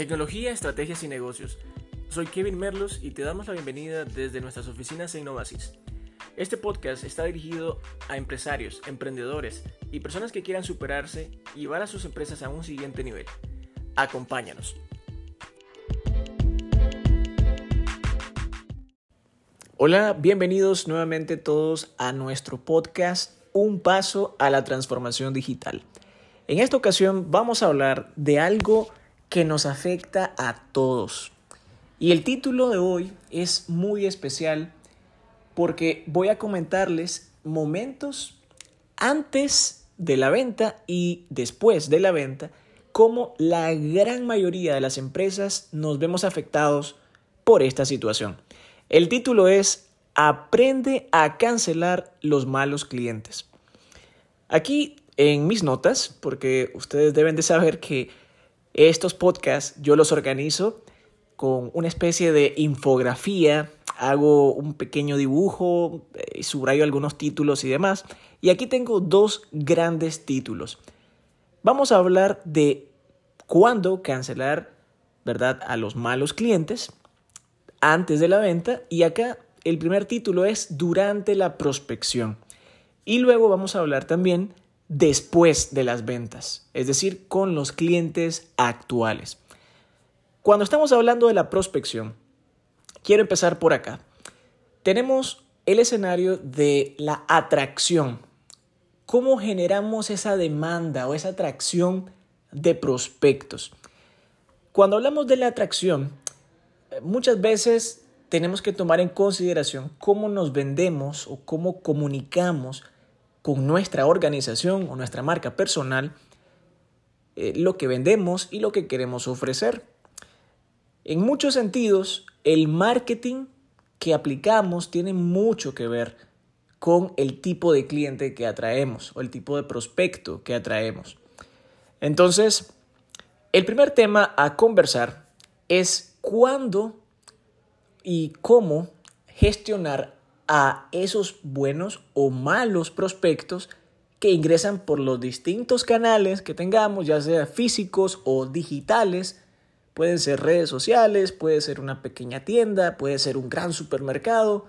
Tecnología, estrategias y negocios. Soy Kevin Merlos y te damos la bienvenida desde nuestras oficinas en Innovasis. Este podcast está dirigido a empresarios, emprendedores y personas que quieran superarse y llevar a sus empresas a un siguiente nivel. Acompáñanos. Hola, bienvenidos nuevamente todos a nuestro podcast Un paso a la transformación digital. En esta ocasión vamos a hablar de algo que nos afecta a todos. Y el título de hoy es muy especial porque voy a comentarles momentos antes de la venta y después de la venta, cómo la gran mayoría de las empresas nos vemos afectados por esta situación. El título es Aprende a cancelar los malos clientes. Aquí en mis notas, porque ustedes deben de saber que estos podcasts yo los organizo con una especie de infografía, hago un pequeño dibujo, eh, subrayo algunos títulos y demás. Y aquí tengo dos grandes títulos. Vamos a hablar de cuándo cancelar, ¿verdad?, a los malos clientes antes de la venta. Y acá el primer título es durante la prospección. Y luego vamos a hablar también después de las ventas, es decir, con los clientes actuales. Cuando estamos hablando de la prospección, quiero empezar por acá. Tenemos el escenario de la atracción. ¿Cómo generamos esa demanda o esa atracción de prospectos? Cuando hablamos de la atracción, muchas veces tenemos que tomar en consideración cómo nos vendemos o cómo comunicamos con nuestra organización o nuestra marca personal eh, lo que vendemos y lo que queremos ofrecer. En muchos sentidos, el marketing que aplicamos tiene mucho que ver con el tipo de cliente que atraemos o el tipo de prospecto que atraemos. Entonces, el primer tema a conversar es cuándo y cómo gestionar a esos buenos o malos prospectos que ingresan por los distintos canales que tengamos, ya sea físicos o digitales. Pueden ser redes sociales, puede ser una pequeña tienda, puede ser un gran supermercado.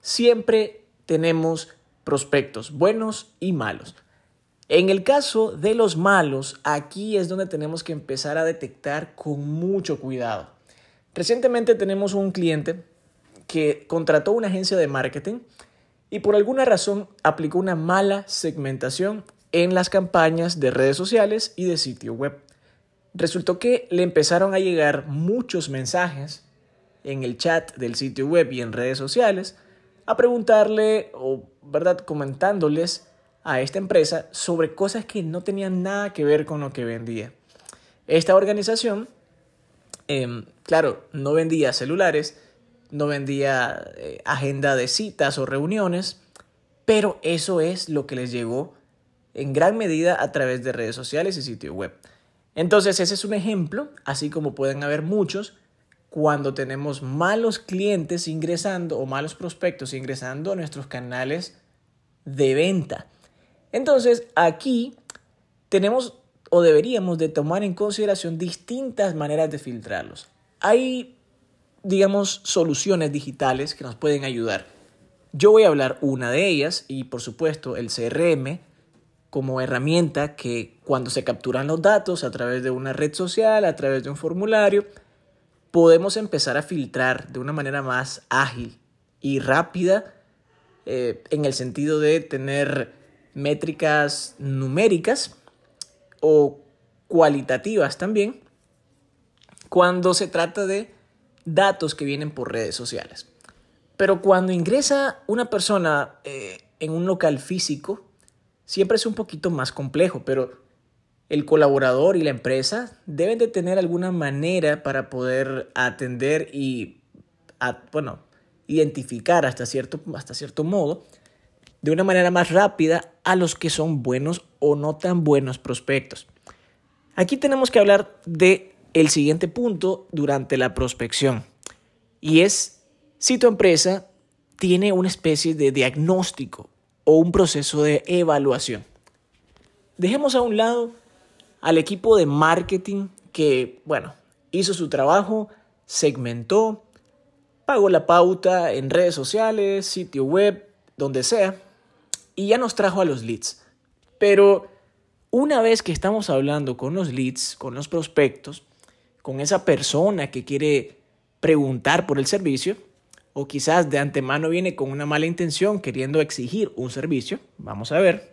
Siempre tenemos prospectos buenos y malos. En el caso de los malos, aquí es donde tenemos que empezar a detectar con mucho cuidado. Recientemente tenemos un cliente que contrató una agencia de marketing y por alguna razón aplicó una mala segmentación en las campañas de redes sociales y de sitio web. Resultó que le empezaron a llegar muchos mensajes en el chat del sitio web y en redes sociales a preguntarle o, ¿verdad?, comentándoles a esta empresa sobre cosas que no tenían nada que ver con lo que vendía. Esta organización, em, claro, no vendía celulares, no vendía eh, agenda de citas o reuniones, pero eso es lo que les llegó en gran medida a través de redes sociales y sitio web. Entonces ese es un ejemplo, así como pueden haber muchos, cuando tenemos malos clientes ingresando o malos prospectos ingresando a nuestros canales de venta. Entonces aquí tenemos o deberíamos de tomar en consideración distintas maneras de filtrarlos. Hay digamos, soluciones digitales que nos pueden ayudar. Yo voy a hablar una de ellas y por supuesto el CRM como herramienta que cuando se capturan los datos a través de una red social, a través de un formulario, podemos empezar a filtrar de una manera más ágil y rápida eh, en el sentido de tener métricas numéricas o cualitativas también cuando se trata de datos que vienen por redes sociales. Pero cuando ingresa una persona eh, en un local físico, siempre es un poquito más complejo, pero el colaborador y la empresa deben de tener alguna manera para poder atender y, bueno, identificar hasta cierto, hasta cierto modo de una manera más rápida a los que son buenos o no tan buenos prospectos. Aquí tenemos que hablar de el siguiente punto durante la prospección y es si tu empresa tiene una especie de diagnóstico o un proceso de evaluación. Dejemos a un lado al equipo de marketing que, bueno, hizo su trabajo, segmentó, pagó la pauta en redes sociales, sitio web, donde sea, y ya nos trajo a los leads. Pero una vez que estamos hablando con los leads, con los prospectos, con esa persona que quiere preguntar por el servicio, o quizás de antemano viene con una mala intención queriendo exigir un servicio, vamos a ver,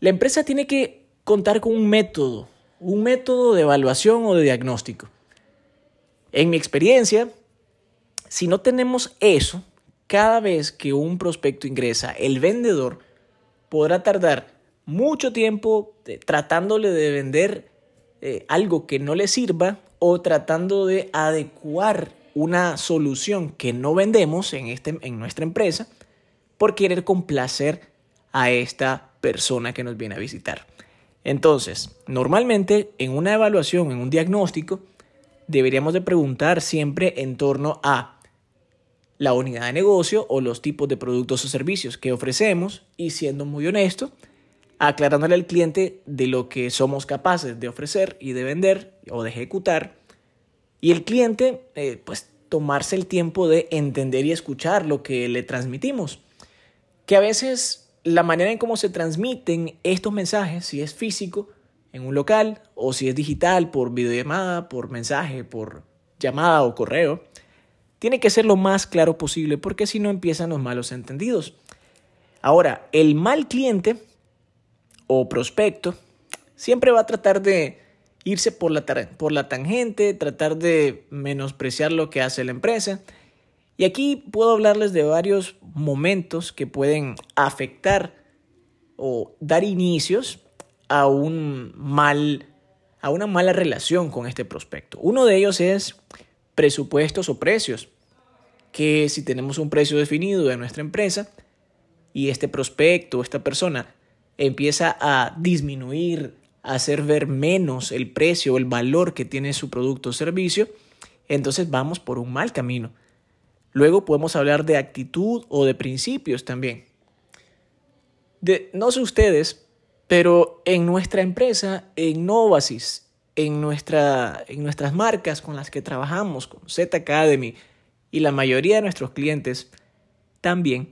la empresa tiene que contar con un método, un método de evaluación o de diagnóstico. En mi experiencia, si no tenemos eso, cada vez que un prospecto ingresa, el vendedor podrá tardar mucho tiempo eh, tratándole de vender eh, algo que no le sirva o tratando de adecuar una solución que no vendemos en, este, en nuestra empresa por querer complacer a esta persona que nos viene a visitar. Entonces, normalmente en una evaluación, en un diagnóstico, deberíamos de preguntar siempre en torno a la unidad de negocio o los tipos de productos o servicios que ofrecemos y siendo muy honesto, aclarándole al cliente de lo que somos capaces de ofrecer y de vender o de ejecutar y el cliente eh, pues tomarse el tiempo de entender y escuchar lo que le transmitimos. Que a veces la manera en cómo se transmiten estos mensajes, si es físico, en un local, o si es digital, por videollamada, por mensaje, por llamada o correo, tiene que ser lo más claro posible porque si no empiezan los malos entendidos. Ahora, el mal cliente o prospecto siempre va a tratar de irse por la, por la tangente, tratar de menospreciar lo que hace la empresa. Y aquí puedo hablarles de varios momentos que pueden afectar o dar inicios a un mal a una mala relación con este prospecto. Uno de ellos es presupuestos o precios, que si tenemos un precio definido de nuestra empresa y este prospecto o esta persona empieza a disminuir, hacer ver menos el precio o el valor que tiene su producto o servicio, entonces vamos por un mal camino. Luego podemos hablar de actitud o de principios también. De, no sé ustedes, pero en nuestra empresa, en Novasis, en, nuestra, en nuestras marcas con las que trabajamos, con Z Academy y la mayoría de nuestros clientes también,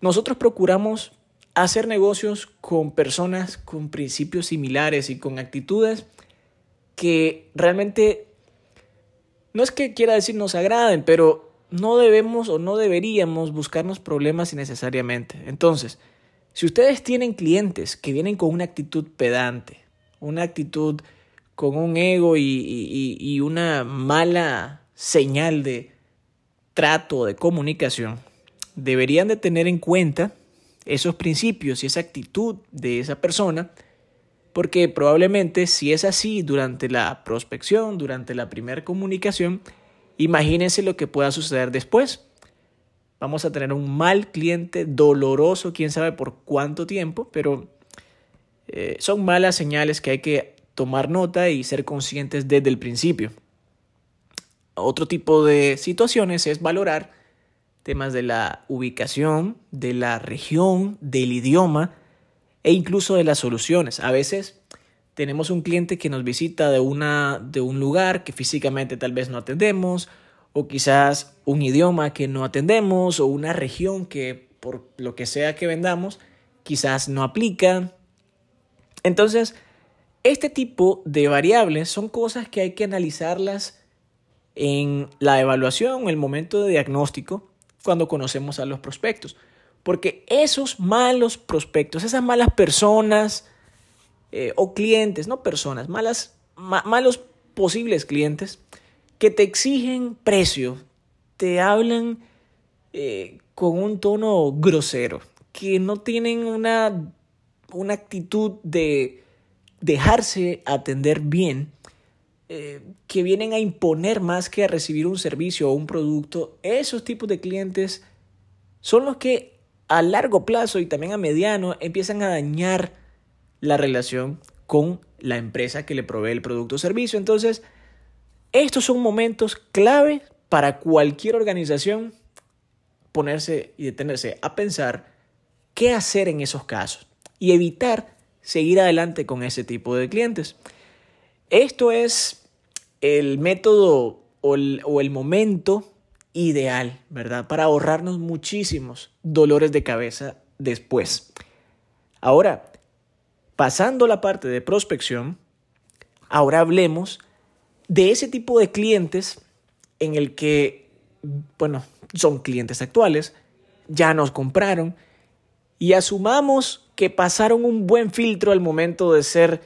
nosotros procuramos hacer negocios con personas con principios similares y con actitudes que realmente no es que quiera decir nos agraden, pero no debemos o no deberíamos buscarnos problemas innecesariamente. Entonces, si ustedes tienen clientes que vienen con una actitud pedante, una actitud con un ego y, una mala señal de trato, de comunicación, deberían de tener en cuenta esos principios y esa actitud de esa persona, porque probablemente si es así durante la prospección, durante la primera comunicación, imagínense lo que pueda suceder después vamos a tener un mal cliente doloroso, quién sabe por cuánto tiempo, pero eh, son malas señales que hay que tomar nota y ser conscientes desde el principio. Otro tipo de situaciones es valorar temas de la ubicación, de la región, del idioma e incluso de las soluciones. A veces tenemos un cliente que nos visita de, una, de un lugar que físicamente tal vez no atendemos o quizás un idioma que no atendemos o una región que por lo que sea que vendamos quizás no aplica. Entonces, este tipo de variables son cosas que hay que analizarlas en la evaluación, en el momento de diagnóstico, cuando conocemos a los prospectos. Porque esos malos prospectos, esas malas personas eh, o clientes, no personas, malas, malos posibles clientes, que te exigen precio, te hablan eh, con un tono grosero, que no tienen una, una actitud de dejarse atender bien, eh, que vienen a imponer más que a recibir un servicio o un producto, esos tipos de clientes son los que a largo plazo y también a mediano empiezan a dañar la relación con la empresa que le provee el producto o servicio. Entonces, estos son momentos clave para cualquier organización ponerse y detenerse a pensar qué hacer en esos casos y evitar seguir adelante con ese tipo de clientes. Esto es el método o el, momento ideal, ¿verdad? Para ahorrarnos muchísimos dolores de cabeza después. Ahora, pasando la parte de prospección, ahora hablemos de ese tipo de clientes en el que, bueno, son clientes actuales, ya nos compraron y asumamos que pasaron un buen filtro al momento de ser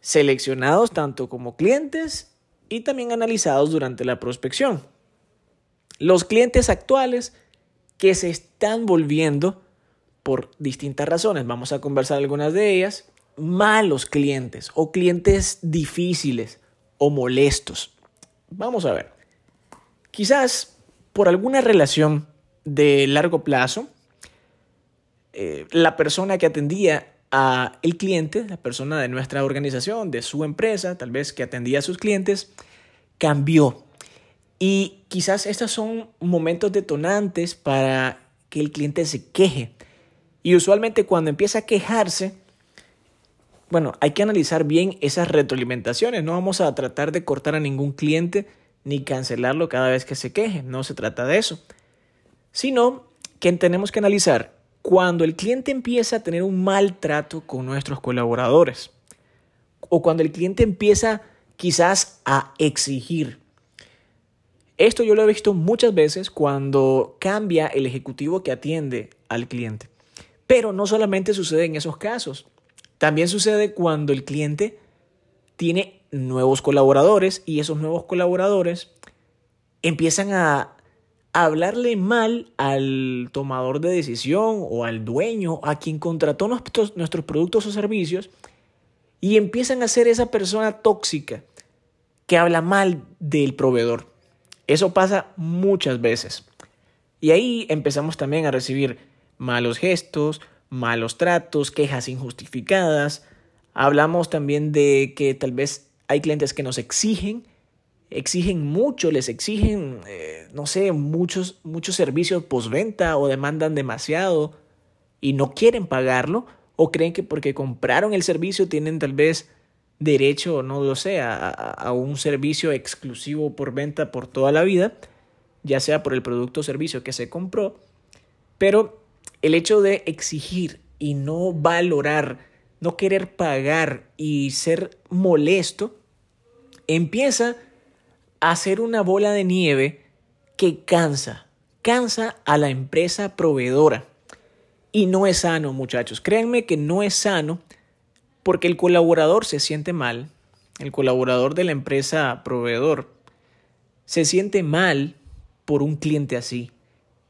seleccionados tanto como clientes y también analizados durante la prospección. Los clientes actuales que se están volviendo por distintas razones, vamos a conversar algunas de ellas, malos clientes o clientes difíciles o molestos. Vamos a ver. Quizás por alguna relación de largo plazo, eh, la persona que atendía el cliente, la persona de nuestra organización, de su empresa, tal vez que atendía a sus clientes, cambió. Y quizás estos son momentos detonantes para que el cliente se queje. Y usualmente cuando empieza a quejarse, bueno, hay que analizar bien esas retroalimentaciones. No vamos a tratar de cortar a ningún cliente ni cancelarlo cada vez que se queje. No se trata de eso. Sino que tenemos que analizar cuando el cliente empieza a tener un mal trato con nuestros colaboradores o cuando el cliente empieza quizás a exigir. Esto yo lo he visto muchas veces cuando cambia el ejecutivo que atiende al cliente. Pero no solamente sucede en esos casos, también sucede cuando el cliente tiene nuevos colaboradores y esos nuevos colaboradores empiezan a hablarle mal al tomador de decisión o al dueño, a quien contrató nuestros, nuestros productos o servicios, y empiezan a ser esa persona tóxica que habla mal del proveedor. Eso pasa muchas veces. Y ahí empezamos también a recibir malos gestos, malos tratos, quejas injustificadas. Hablamos también de que tal vez hay clientes que nos exigen exigen mucho, les exigen, eh, no sé, muchos, muchos servicios postventa o demandan demasiado y no quieren pagarlo o creen que porque compraron el servicio tienen tal vez derecho, no lo sé, a, a un servicio exclusivo por venta por toda la vida, ya sea por el producto o servicio que se compró, pero el hecho de exigir y no valorar, no querer pagar y ser molesto, empieza hacer una bola de nieve que cansa, cansa a la empresa proveedora. Y no es sano, muchachos. Créanme que no es sano porque el colaborador se siente mal, el colaborador de la empresa proveedor se siente mal por un cliente así.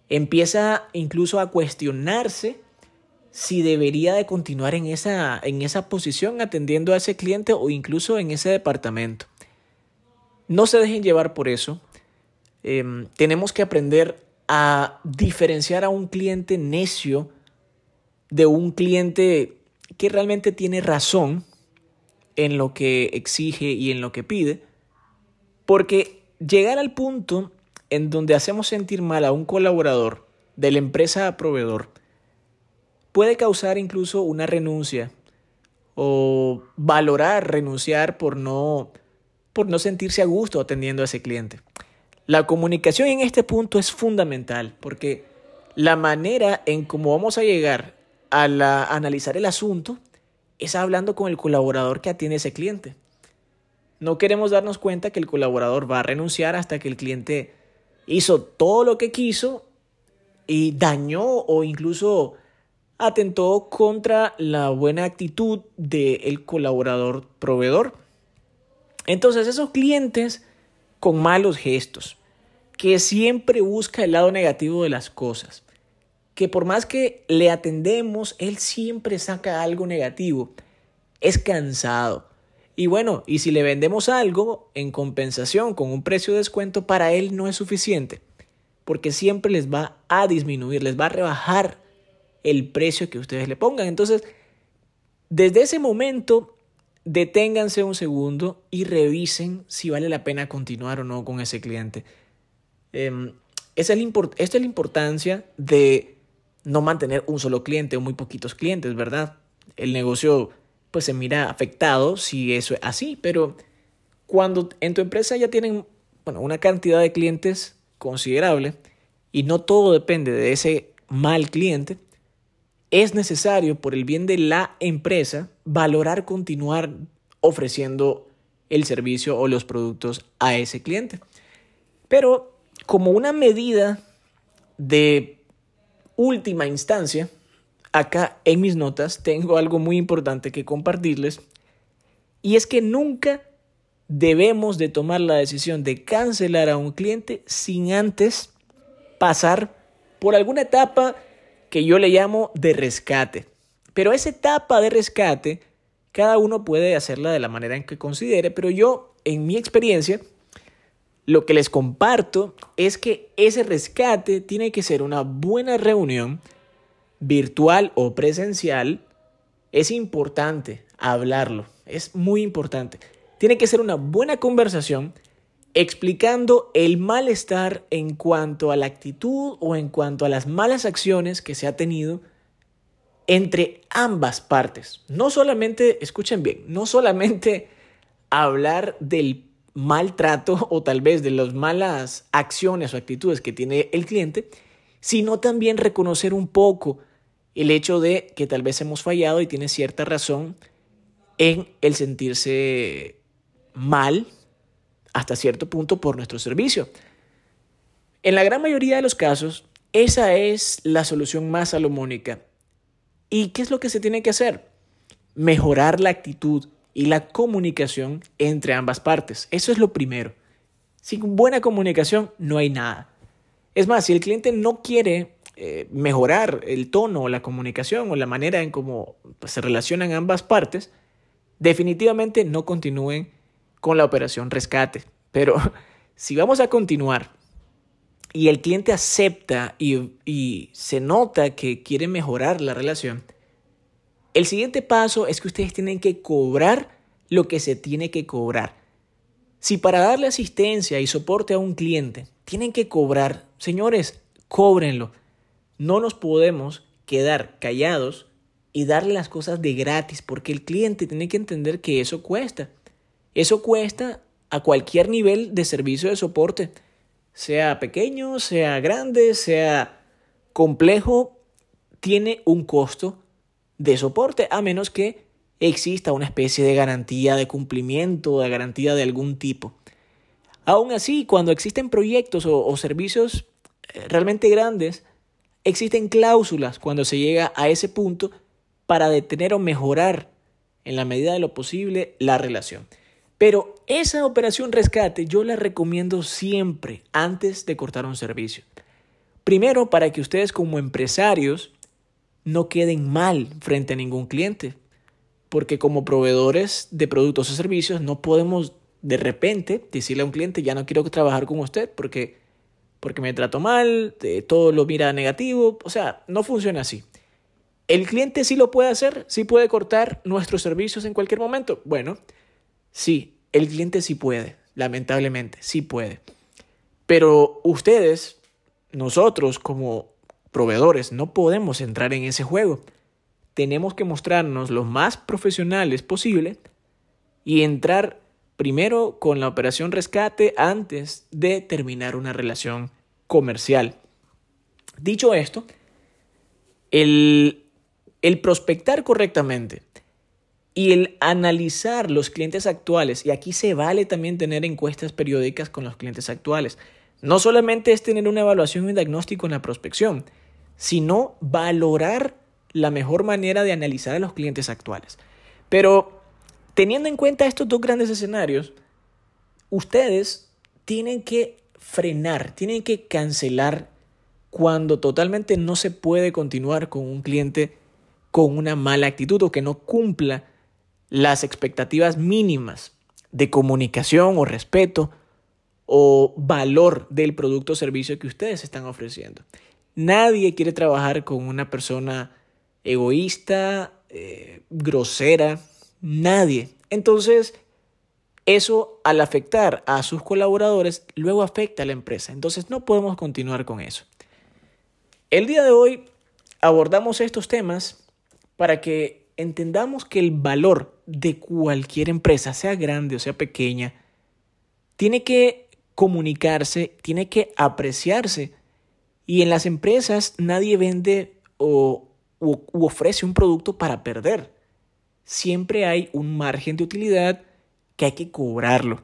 Empieza incluso a cuestionarse si debería de continuar en esa, en esa posición atendiendo a ese cliente o incluso en ese departamento. No se dejen llevar por eso. Em, tenemos que aprender a diferenciar a un cliente necio de un cliente que realmente tiene razón en lo que exige y en lo que pide, porque llegar al punto en donde hacemos sentir mal a un colaborador de la empresa a proveedor puede causar incluso una renuncia o valorar renunciar por no por no sentirse a gusto atendiendo a ese cliente. La comunicación en este punto es fundamental porque la manera en cómo vamos a llegar a, analizar el asunto es hablando con el colaborador que atiende a ese cliente. No queremos darnos cuenta que el colaborador va a renunciar hasta que el cliente hizo todo lo que quiso y dañó o incluso atentó contra la buena actitud del colaborador proveedor. Entonces esos clientes con malos gestos, que siempre busca el lado negativo de las cosas, que por más que le atendemos, él siempre saca algo negativo, es cansado. Y bueno, y si le vendemos algo en compensación con un precio de descuento, para él no es suficiente, porque siempre les va a disminuir, les va a rebajar el precio que ustedes le pongan. Entonces, desde ese momento deténganse un segundo y revisen si vale la pena continuar o no con ese cliente. Em, esa es esta es la importancia de no mantener un solo cliente o muy poquitos clientes, ¿verdad? El negocio pues se mira afectado si eso es así, pero cuando en tu empresa ya tienen bueno, una cantidad de clientes considerable y no todo depende de ese mal cliente, es necesario por el bien de la empresa valorar continuar ofreciendo el servicio o los productos a ese cliente. Pero como una medida de última instancia, acá en mis notas tengo algo muy importante que compartirles y es que nunca debemos de tomar la decisión de cancelar a un cliente sin antes pasar por alguna etapa que yo le llamo de rescate. Pero esa etapa de rescate, cada uno puede hacerla de la manera en que considere, pero yo, en mi experiencia, lo que les comparto es que ese rescate tiene que ser una buena reunión, virtual o presencial. Es importante hablarlo, es muy importante. Tiene que ser una buena conversación explicando el malestar en cuanto a la actitud o en cuanto a las malas acciones que se ha tenido entre ambas partes. No solamente, escuchen bien, no solamente hablar del maltrato o tal vez de las malas acciones o actitudes que tiene el cliente, sino también reconocer un poco el hecho de que tal vez hemos fallado y tiene cierta razón en el sentirse mal hasta cierto punto por nuestro servicio. En la gran mayoría de los casos, esa es la solución más salomónica. ¿Y qué es lo que se tiene que hacer? Mejorar la actitud y la comunicación entre ambas partes. Eso es lo primero. Sin buena comunicación no hay nada. Es más, si el cliente no quiere eh, mejorar el tono o la comunicación o la manera en cómo se relacionan ambas partes, definitivamente no continúen con la operación rescate. Pero si vamos a continuar y el cliente acepta y, y se nota que quiere mejorar la relación, el siguiente paso es que ustedes tienen que cobrar lo que se tiene que cobrar. Si para darle asistencia y soporte a un cliente tienen que cobrar, señores, cóbrenlo. No nos podemos quedar callados y darle las cosas de gratis porque el cliente tiene que entender que eso cuesta. Eso cuesta a cualquier nivel de servicio de soporte, sea pequeño, sea grande, sea complejo, tiene un costo de soporte, a menos que exista una especie de garantía de cumplimiento, de garantía de algún tipo. Aún así, cuando existen proyectos o, servicios eh, realmente grandes, existen cláusulas cuando se llega a ese punto para detener o mejorar en la medida de lo posible la relación. Pero esa operación rescate yo la recomiendo siempre antes de cortar un servicio. Primero, para que ustedes como empresarios no queden mal frente a ningún cliente. Porque como proveedores de productos o servicios no podemos de repente decirle a un cliente ya no quiero trabajar con usted porque, porque me trato mal, todo lo mira negativo. O sea, no funciona así. ¿El cliente sí lo puede hacer? ¿Sí puede cortar nuestros servicios en cualquier momento? Bueno, sí, el cliente sí puede, lamentablemente, sí puede. Pero ustedes, nosotros como proveedores, no podemos entrar en ese juego. Tenemos que mostrarnos lo más profesionales posible y entrar primero con la operación rescate antes de terminar una relación comercial. Dicho esto, el, el prospectar correctamente y el analizar los clientes actuales, y aquí se vale también tener encuestas periódicas con los clientes actuales, no solamente es tener una evaluación y un diagnóstico en la prospección, sino valorar la mejor manera de analizar a los clientes actuales. Pero teniendo en cuenta estos dos grandes escenarios, ustedes tienen que frenar, tienen que cancelar cuando totalmente no se puede continuar con un cliente con una mala actitud o que no cumpla las expectativas mínimas de comunicación o respeto o valor del producto o servicio que ustedes están ofreciendo. Nadie quiere trabajar con una persona egoísta, eh, grosera, nadie. Entonces, eso al afectar a sus colaboradores, luego afecta a la empresa. Entonces, no podemos continuar con eso. El día de hoy abordamos estos temas para que entendamos que el valor de cualquier empresa, sea grande o sea pequeña, tiene que comunicarse, tiene que apreciarse. Y en las empresas nadie vende o u, ofrece un producto para perder. Siempre hay un margen de utilidad que hay que cobrarlo.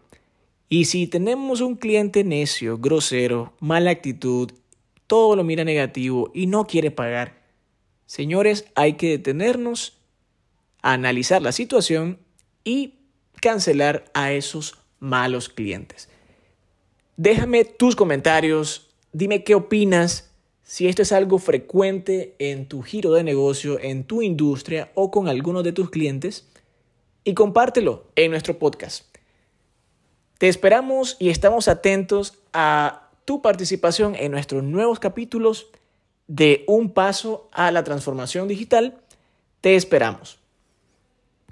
Y si tenemos un cliente necio, grosero, mala actitud, todo lo mira negativo y no quiere pagar, señores, hay que detenernos, analizar la situación y cancelar a esos malos clientes. Déjame tus comentarios, dime qué opinas, si esto es algo frecuente en tu giro de negocio, en tu industria o con algunos de tus clientes y compártelo en nuestro podcast. Te esperamos y estamos atentos a tu participación en nuestros nuevos capítulos de Un Paso a la Transformación Digital. Te esperamos.